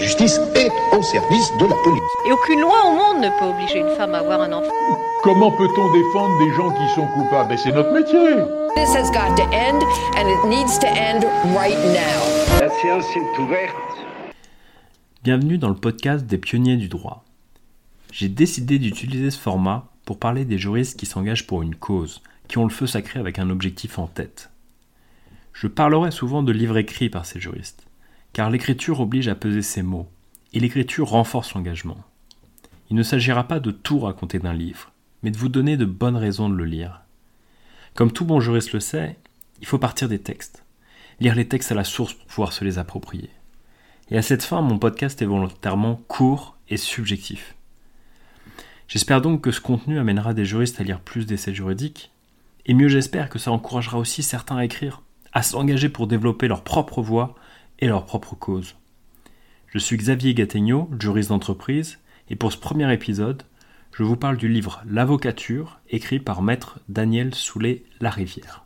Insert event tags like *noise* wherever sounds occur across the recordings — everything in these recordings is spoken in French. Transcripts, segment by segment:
justice est au service de la police. Et aucune loi au monde ne peut obliger une femme à avoir un enfant. Comment peut-on défendre des gens qui sont coupables? Ben, C'est notre métier. This has got to end, and it needs to end right now. La séance est ouverte. Bienvenue dans le podcast des pionniers du droit. J'ai décidé d'utiliser ce format pour parler des juristes qui s'engagent pour une cause, qui ont le feu sacré avec un objectif en tête. Je parlerai souvent de livres écrits par ces juristes, car l'écriture oblige à peser ses mots, et l'écriture renforce l'engagement. Il ne s'agira pas de tout raconter d'un livre, mais de vous donner de bonnes raisons de le lire. Comme tout bon juriste le sait, il faut partir des textes, lire les textes à la source pour pouvoir se les approprier. Et à cette fin, mon podcast est volontairement court et subjectif. J'espère donc que ce contenu amènera des juristes à lire plus d'essais juridiques, et mieux j'espère que ça encouragera aussi certains à écrire, à s'engager pour développer leur propre voix et leur propre cause. Je suis Xavier Gattegno, juriste d'entreprise, et pour ce premier épisode, je vous parle du livre L'avocature, écrit par maître Daniel Soulet Larivière.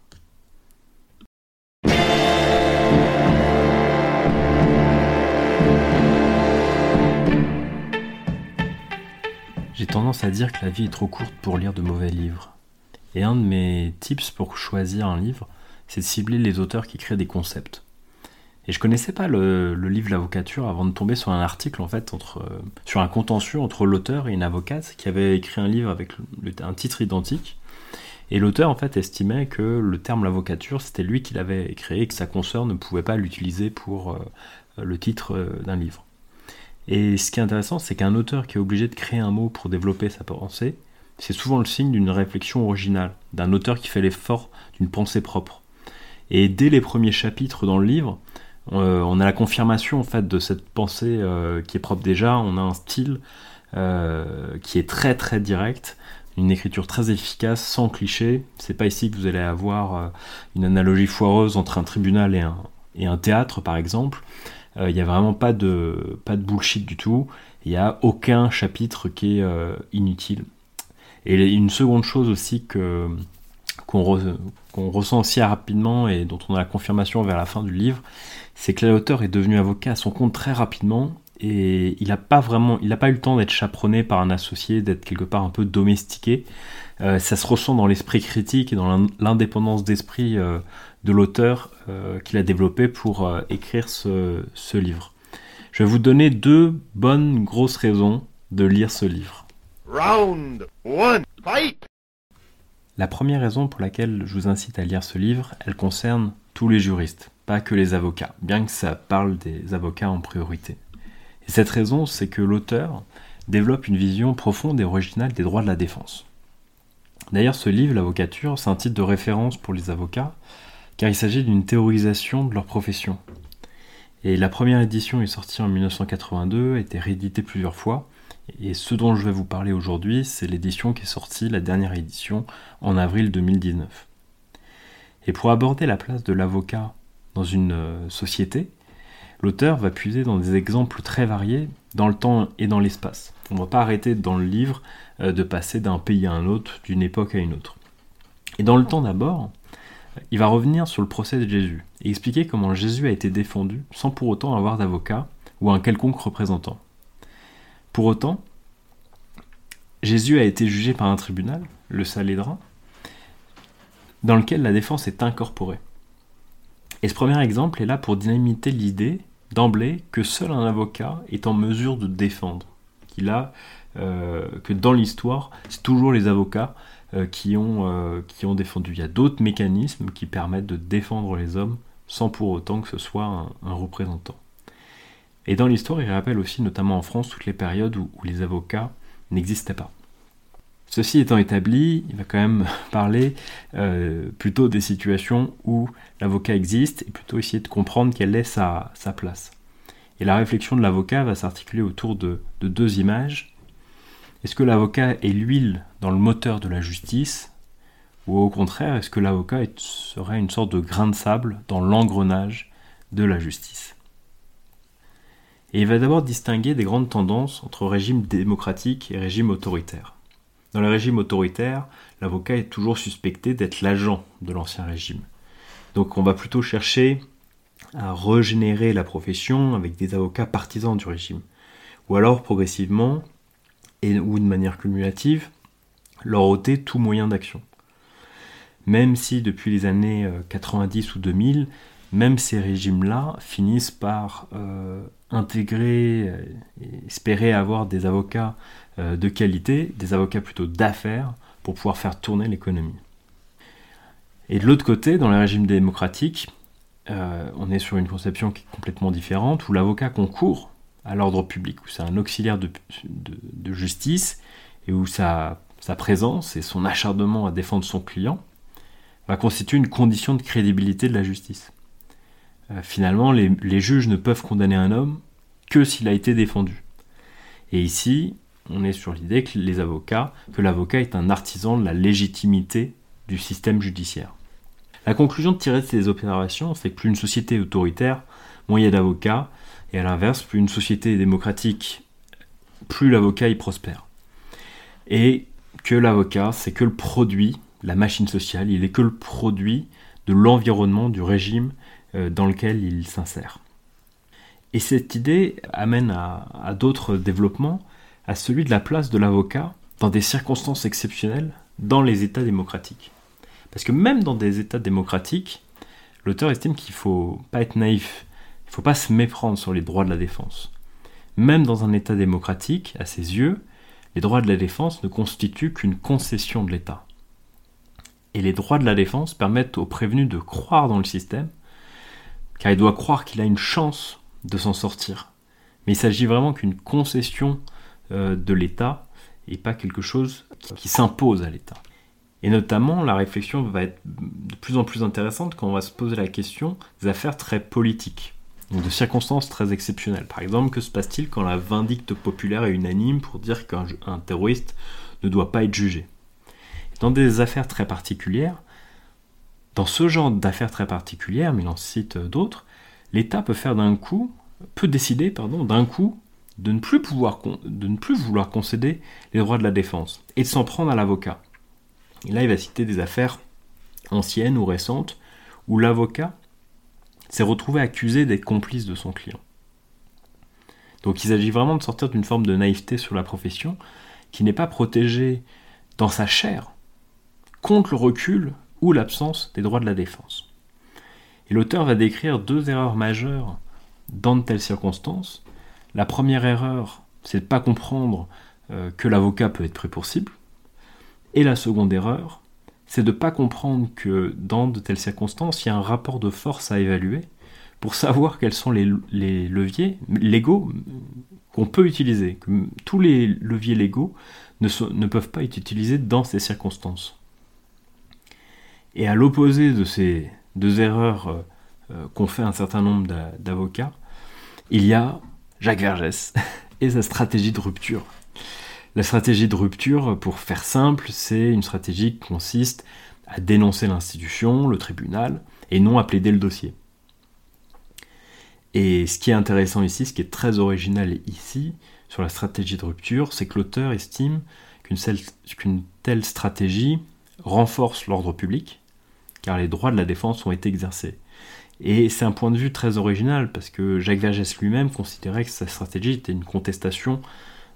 J'ai tendance à dire que la vie est trop courte pour lire de mauvais livres. Et un de mes tips pour choisir un livre, c'est de cibler les auteurs qui créent des concepts. Et je connaissais pas le, livre L'avocature avant de tomber sur un article en fait euh, sur un contentieux entre l'auteur et une avocate qui avait écrit un livre avec un titre identique. Et l'auteur en fait estimait que le terme l'avocature c'était lui qui l'avait créé et que sa consoeur ne pouvait pas l'utiliser pour euh, le titre euh, d'un livre. Et ce qui est intéressant, c'est qu'un auteur qui est obligé de créer un mot pour développer sa pensée, c'est souvent le signe d'une réflexion originale, d'un auteur qui fait l'effort d'une pensée propre. Et dès les premiers chapitres dans le livre, on a la confirmation en fait de cette pensée euh, qui est propre déjà. On a un style euh, qui est très très direct, une écriture très efficace, sans cliché. C'est pas ici que vous allez avoir une analogie foireuse entre un tribunal et un, et un théâtre par exemple. Il n'y a vraiment pas de, pas de bullshit du tout. Il n'y a aucun chapitre qui est inutile. Et une seconde chose aussi que qu'on ressent aussi rapidement et dont on a la confirmation vers la fin du livre, c'est que l'auteur est devenu avocat à son compte très rapidement et il n'a pas vraiment, il n'a pas eu le temps d'être chaperonné par un associé, d'être quelque part un peu domestiqué. Euh, ça se ressent dans l'esprit critique et dans l'indépendance d'esprit euh, de l'auteur euh, qu'il a développé pour écrire ce, ce livre. Je vais vous donner deux bonnes grosses raisons de lire ce livre. Round one, fight! La première raison pour laquelle je vous incite à lire ce livre, elle concerne tous les juristes, pas que les avocats, bien que ça parle des avocats en priorité. Et cette raison, c'est que l'auteur développe une vision profonde et originale des droits de la défense. D'ailleurs, ce livre, L'avocature, c'est un titre de référence pour les avocats, car il s'agit d'une théorisation de leur profession. Et la première édition est sortie en 1982, a été rééditée plusieurs fois, et ce dont je vais vous parler aujourd'hui, c'est l'édition qui est sortie, la dernière édition, en avril 2019. Et pour aborder la place de l'avocat dans une euh, société, l'auteur va puiser dans des exemples très variés dans le temps et dans l'espace. On ne va pas arrêter dans le livre euh, de passer d'un pays à un autre, d'une époque à une autre. Et dans le temps d'abord, il va revenir sur le procès de Jésus et expliquer comment Jésus a été défendu sans pour autant avoir d'avocat ou un quelconque représentant. Pour autant, Jésus a été jugé par un tribunal, le Salédrin, dans lequel la défense est incorporée. Et ce premier exemple est là pour dynamiter l'idée d'emblée que seul un avocat est en mesure de défendre, qu'il a, euh, que dans l'histoire, c'est toujours les avocats euh, qui, ont, euh, qui ont défendu. Il y a d'autres mécanismes qui permettent de défendre les hommes sans pour autant que ce soit un représentant. Et dans l'histoire, il rappelle aussi, notamment en France, toutes les périodes où, les avocats n'existaient pas. Ceci étant établi, il va quand même *laughs* parler euh, plutôt des situations où l'avocat existe et plutôt essayer de comprendre quelle est sa, place. Et la réflexion de l'avocat va s'articuler autour de deux images. Est-ce que l'avocat est l'huile dans le moteur de la justice ou au contraire, est-ce que l'avocat serait une sorte de grain de sable dans l'engrenage de la justice? Et il va d'abord distinguer des grandes tendances entre régime démocratique et régime autoritaire. Dans le régime autoritaire, l'avocat est toujours suspecté d'être l'agent de l'ancien régime. Donc on va plutôt chercher à régénérer la profession avec des avocats partisans du régime. Ou alors progressivement, et, ou de manière cumulative, leur ôter tout moyen d'action. Même si depuis les années 90 ou 2000, même ces régimes-là finissent par euh, intégrer et espérer avoir des avocats euh, de qualité, des avocats plutôt d'affaires, pour pouvoir faire tourner l'économie. Et de l'autre côté, dans les régimes démocratiques, euh, on est sur une conception qui est complètement différente, où l'avocat concourt à l'ordre public, où c'est un auxiliaire de, justice, et où sa, sa présence et son acharnement à défendre son client va constituer une condition de crédibilité de la justice. Euh, finalement, les, juges ne peuvent condamner un homme que s'il a été défendu. Et ici, on est sur l'idée que avocats, que l'avocat est un artisan de la légitimité du système judiciaire. La conclusion tirer de ces observations, c'est que plus une société est autoritaire, moins il y a d'avocats, et à l'inverse, plus une société est démocratique, plus l'avocat y prospère. Et que l'avocat, c'est que le produit, la machine sociale, il est que le produit de l'environnement, du régime dans lequel il s'insère. Et cette idée amène à, d'autres développements, à celui de la place de l'avocat dans des circonstances exceptionnelles dans les États démocratiques. Parce que même dans des États démocratiques, l'auteur estime qu'il ne faut pas être naïf, il ne faut pas se méprendre sur les droits de la défense. Même dans un État démocratique, à ses yeux, les droits de la défense ne constituent qu'une concession de l'État. Et les droits de la défense permettent aux prévenus de croire dans le système car il doit croire qu'il a une chance de s'en sortir. Mais il s'agit vraiment qu'une concession euh, de l'État et pas quelque chose qui s'impose à l'État. Et notamment, la réflexion va être de plus en plus intéressante quand on va se poser la question des affaires très politiques, de circonstances très exceptionnelles. Par exemple, que se passe-t-il quand la vindicte populaire est unanime pour dire qu'un terroriste ne doit pas être jugé? Dans des affaires très particulières, dans ce genre d'affaires très particulières, mais il en cite d'autres, l'État peut faire d'un coup, peut décider, pardon, d'un coup, de ne, plus pouvoir, de ne plus vouloir concéder les droits de la défense et de s'en prendre à l'avocat. Et là, il va citer des affaires anciennes ou récentes où l'avocat s'est retrouvé accusé d'être complice de son client. Donc il s'agit vraiment de sortir d'une forme de naïveté sur la profession qui n'est pas protégée dans sa chair contre le recul ou l'absence des droits de la défense. Et l'auteur va décrire deux erreurs majeures dans de telles circonstances. La première erreur, c'est de ne pas comprendre euh, que l'avocat peut être pris pour cible. Et la seconde erreur, c'est de ne pas comprendre que dans de telles circonstances, il y a un rapport de force à évaluer pour savoir quels sont les, leviers légaux qu'on peut utiliser. Tous les leviers légaux ne peuvent pas être utilisés dans ces circonstances. Et à l'opposé de ces deux erreurs euh, euh, qu'ont fait un certain nombre d'avocats, il y a Jacques Vergès *laughs* et sa stratégie de rupture. La stratégie de rupture, pour faire simple, c'est une stratégie qui consiste à dénoncer l'institution, le tribunal, et non à plaider le dossier. Et ce qui est intéressant ici, ce qui est très original ici, sur la stratégie de rupture, c'est que l'auteur estime qu'une telle stratégie renforce l'ordre public, car les droits de la défense ont été exercés. Et c'est un point de vue très original, parce que Jacques Vergès lui-même considérait que sa stratégie était une contestation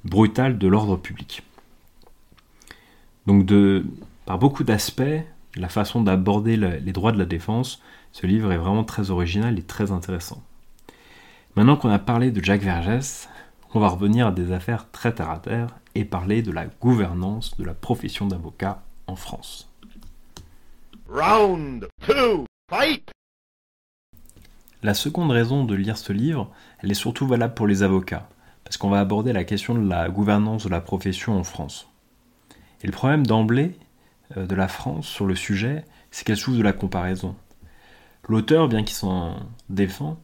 brutale de l'ordre public. Donc par beaucoup d'aspects, la façon d'aborder les droits de la défense, ce livre est vraiment très original et très intéressant. Maintenant qu'on a parlé de Jacques Vergès, on va revenir à des affaires très terre à terre et parler de la gouvernance de la profession d'avocat en France. Round fight! La seconde raison de lire ce livre, elle est surtout valable pour les avocats, parce qu'on va aborder la question de la gouvernance de la profession en France. Et le problème d'emblée euh, de la France sur le sujet, c'est qu'elle souffre de la comparaison. L'auteur, bien qu'il s'en défend,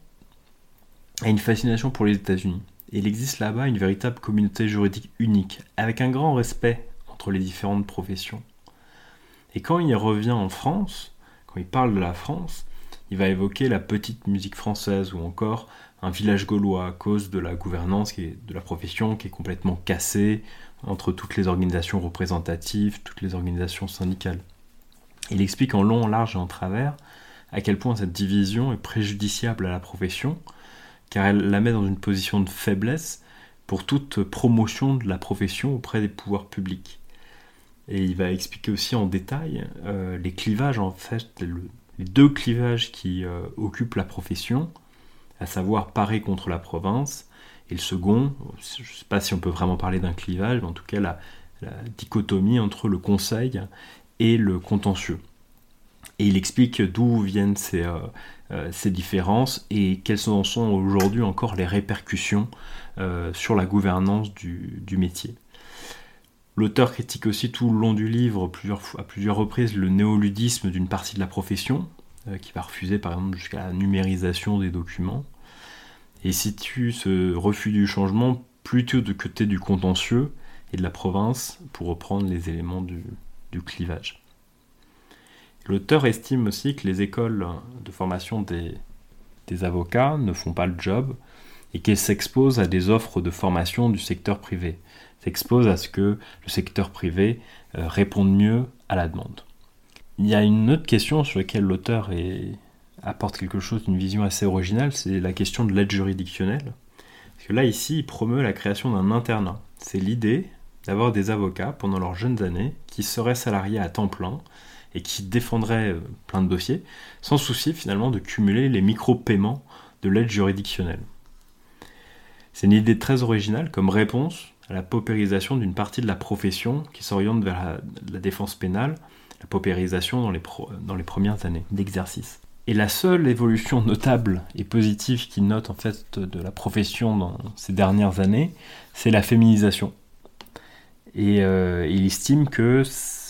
a une fascination pour les États-Unis. Il existe là-bas une véritable communauté juridique unique, avec un grand respect entre les différentes professions. Et quand il revient en France, quand il parle de la France, il va évoquer la petite musique française ou encore un village gaulois à cause de la gouvernance et de la profession qui est complètement cassée entre toutes les organisations représentatives, toutes les organisations syndicales. Il explique en long, en large et en travers à quel point cette division est préjudiciable à la profession, car elle la met dans une position de faiblesse pour toute promotion de la profession auprès des pouvoirs publics. Et il va expliquer aussi en détail euh, les clivages, en fait, les deux clivages qui euh, occupent la profession, à savoir parer contre la province, et le second, je ne sais pas si on peut vraiment parler d'un clivage, mais en tout cas la, dichotomie entre le conseil et le contentieux. Et il explique d'où viennent ces, euh, ces, différences et quelles en sont aujourd'hui encore les répercussions sur la gouvernance du métier. L'auteur critique aussi tout le long du livre, à plusieurs reprises, le néoludisme d'une partie de la profession, euh, qui va refuser par exemple jusqu'à la numérisation des documents, et situe ce refus du changement plutôt de côté du contentieux et de la province, pour reprendre les éléments du, clivage. L'auteur estime aussi que les écoles de formation des avocats ne font pas le job et qu'elles s'exposent à des offres de formation du secteur privé s'expose à ce que le secteur privé euh, réponde mieux à la demande. Il y a une autre question sur laquelle l'auteur apporte quelque chose d'une vision assez originale, c'est la question de l'aide juridictionnelle. Parce que là, ici, il promeut la création d'un internat. C'est l'idée d'avoir des avocats pendant leurs jeunes années qui seraient salariés à temps plein et qui défendraient euh, plein de dossiers, sans souci finalement de cumuler les micro-paiements de l'aide juridictionnelle. C'est une idée très originale comme réponse à la paupérisation d'une partie de la profession qui s'oriente vers la, défense pénale, la paupérisation dans les, premières années d'exercice. Et la seule évolution notable et positive qu'il note en fait de la profession dans ces dernières années, c'est la féminisation. Et euh, il estime que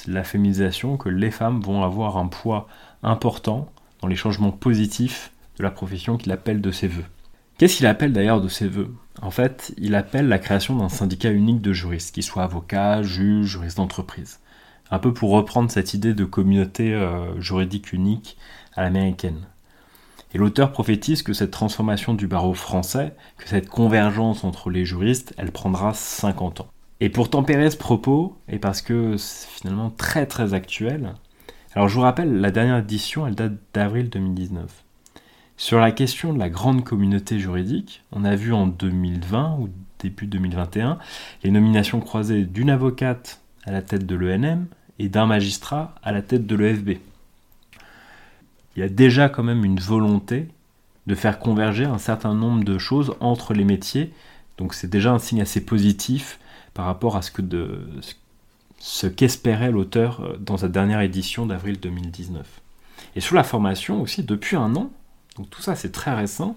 la féminisation, que les femmes vont avoir un poids important dans les changements positifs de la profession qu'il appelle de ses voeux. Qu'est-ce qu'il appelle d'ailleurs de ses voeux? En fait, il appelle la création d'un syndicat unique de juristes, qui soit avocat, juge, juriste d'entreprise. Un peu pour reprendre cette idée de communauté euh, juridique unique à l'américaine. Et l'auteur prophétise que cette transformation du barreau français, que cette convergence entre les juristes, elle prendra 50 ans. Et pour tempérer ce propos, et parce que c'est finalement très très actuel, alors je vous rappelle, la dernière édition, elle date d'avril 2019. Sur la question de la grande communauté juridique, on a vu en 2020 ou début 2021 les nominations croisées d'une avocate à la tête de l'ENM et d'un magistrat à la tête de l'EFB. Il y a déjà quand même une volonté de faire converger un certain nombre de choses entre les métiers, donc c'est déjà un signe assez positif par rapport à ce que ce qu'espérait l'auteur dans sa dernière édition d'avril 2019. Et sur la formation aussi, depuis un an, donc tout ça, c'est très récent.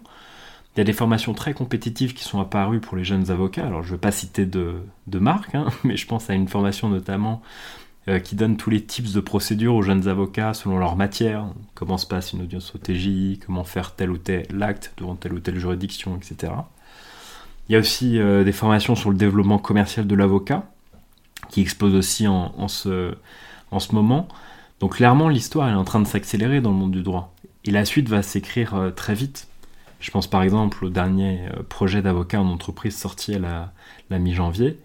Il y a des formations très compétitives qui sont apparues pour les jeunes avocats. Alors je ne veux pas citer de, de marque, hein, *laughs* mais je pense à une formation notamment euh, qui donne tous les types de procédures aux jeunes avocats selon leur matière. Comment se passe une audience au comment faire tel ou tel acte devant telle ou telle juridiction, etc. Il y a aussi euh, des formations sur le développement commercial de l'avocat, qui explosent aussi en ce moment. Donc clairement, l'histoire est en train de s'accélérer dans le monde du droit. Et la suite va s'écrire euh, très vite. Je pense par exemple au dernier euh, projet d'avocat en entreprise sorti à la, mi-janvier.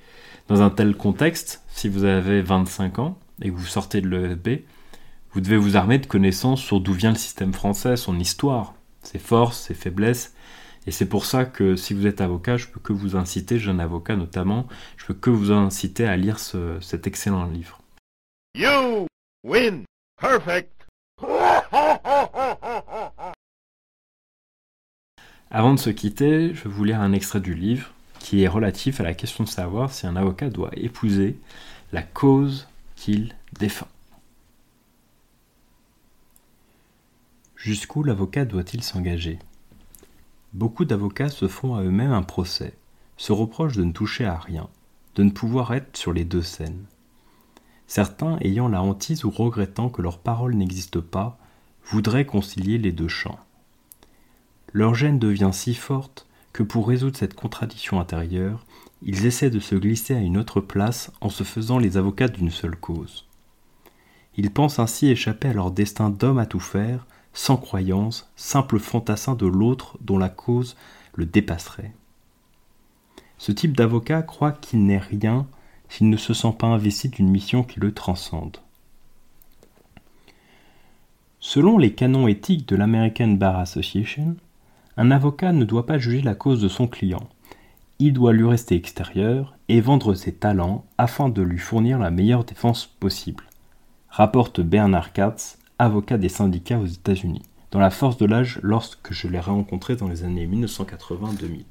Dans un tel contexte, si vous avez 25 ans et que vous sortez de l'EFB, vous devez vous armer de connaissances sur d'où vient le système français, son histoire, ses forces, ses faiblesses. Et c'est pour ça que si vous êtes avocat, je peux que vous inciter, jeune avocat notamment, je peux que vous inciter à lire cet excellent livre. You win. Perfect. *laughs* Avant de se quitter, je vais vous lire un extrait du livre qui est relatif à la question de savoir si un avocat doit épouser la cause qu'il défend. Jusqu'où l'avocat doit-il s'engager? Beaucoup d'avocats se font à eux-mêmes un procès, se reprochent de ne toucher à rien, de ne pouvoir être sur les deux scènes. Certains, ayant la hantise ou regrettant que leur parole n'existe pas, voudraient concilier les deux champs. Leur gêne devient si forte que pour résoudre cette contradiction intérieure, ils essaient de se glisser à une autre place en se faisant les avocats d'une seule cause. Ils pensent ainsi échapper à leur destin d'homme à tout faire, sans croyance, simple fantassin de l'autre dont la cause le dépasserait. Ce type d'avocat croit qu'il n'est rien s'il ne se sent pas investi d'une mission qui le transcende. Selon les canons éthiques de l'American Bar Association, un avocat ne doit pas juger la cause de son client. Il doit lui rester extérieur et vendre ses talents afin de lui fournir la meilleure défense possible. Rapporte Bernard Katz, avocat des syndicats aux États-Unis, dans la force de l'âge lorsque je l'ai rencontré dans les années 1980-2000.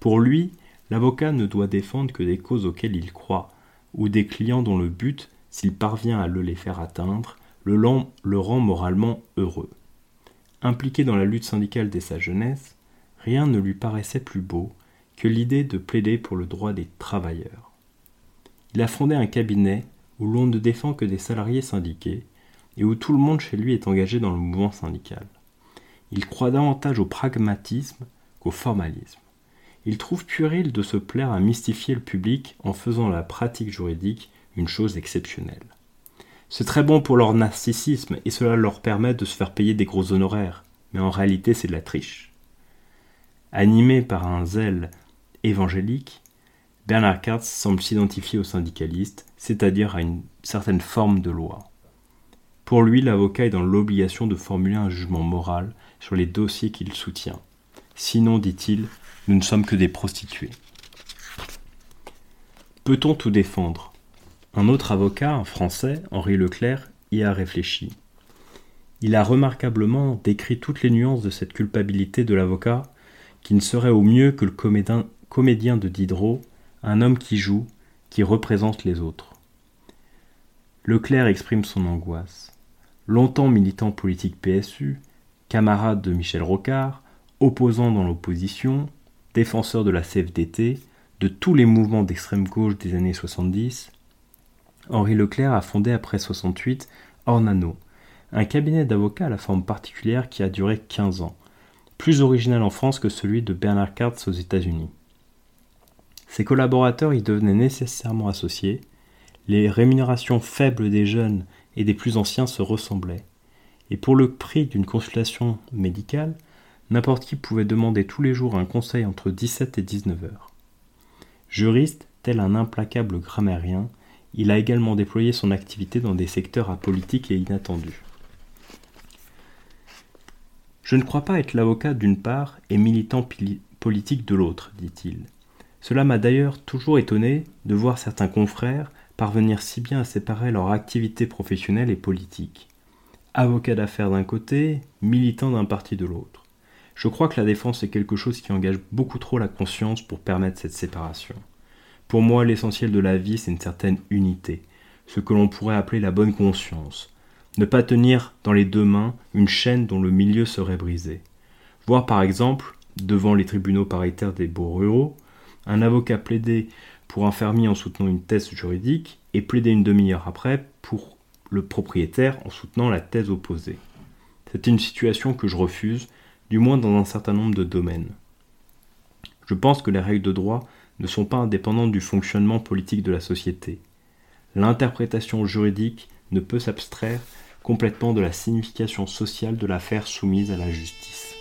Pour lui, l'avocat ne doit défendre que des causes auxquelles il croit, ou des clients dont le but, s'il parvient à le les faire atteindre, le, rend moralement heureux. Impliqué dans la lutte syndicale dès sa jeunesse, rien ne lui paraissait plus beau que l'idée de plaider pour le droit des travailleurs. Il a fondé un cabinet où l'on ne défend que des salariés syndiqués et où tout le monde chez lui est engagé dans le mouvement syndical. Il croit davantage au pragmatisme qu'au formalisme. Il trouve puéril de se plaire à mystifier le public en faisant la pratique juridique une chose exceptionnelle. C'est très bon pour leur narcissisme et cela leur permet de se faire payer des gros honoraires, mais en réalité c'est de la triche. Animé par un zèle évangélique, Bernard Katz semble s'identifier aux syndicalistes, c'est-à-dire à une certaine forme de loi. Pour lui, l'avocat est dans l'obligation de formuler un jugement moral sur les dossiers qu'il soutient. Sinon, dit-il, nous ne sommes que des prostituées. Peut-on tout défendre? Un autre avocat, un français, Henri Leclerc, y a réfléchi. Il a remarquablement décrit toutes les nuances de cette culpabilité de l'avocat, qui ne serait au mieux que le comédien, de Diderot, un homme qui joue, qui représente les autres. Leclerc exprime son angoisse longtemps militant politique PSU, camarade de Michel Rocard, opposant dans l'opposition, défenseur de la CFDT, de tous les mouvements d'extrême gauche des années 70, Henri Leclerc a fondé après 68 Ornano, un cabinet d'avocats à la forme particulière qui a duré 15 ans, plus original en France que celui de Bernard Katz aux États-Unis. Ses collaborateurs y devenaient nécessairement associés, les rémunérations faibles des jeunes et des plus anciens se ressemblaient. Et pour le prix d'une consultation médicale, n'importe qui pouvait demander tous les jours un conseil entre 17 et 19 heures. Juriste, tel un implacable grammairien, il a également déployé son activité dans des secteurs apolitiques et inattendus. Je ne crois pas être l'avocat d'une part et militant politique de l'autre, dit-il. Cela m'a d'ailleurs toujours étonné de voir certains confrères parvenir si bien à séparer leur activité professionnelle et politique. Avocat d'affaires d'un côté, militant d'un parti de l'autre. Je crois que la défense est quelque chose qui engage beaucoup trop la conscience pour permettre cette séparation. Pour moi, l'essentiel de la vie, c'est une certaine unité, ce que l'on pourrait appeler la bonne conscience. Ne pas tenir dans les deux mains une chaîne dont le milieu serait brisé. Voir par exemple, devant les tribunaux paritaires des beaux ruraux, un avocat plaider pour un fermier en soutenant une thèse juridique et plaider une demi-heure après pour le propriétaire en soutenant la thèse opposée. C'est une situation que je refuse, du moins dans un certain nombre de domaines. Je pense que les règles de droit ne sont pas indépendantes du fonctionnement politique de la société. L'interprétation juridique ne peut s'abstraire complètement de la signification sociale de l'affaire soumise à la justice.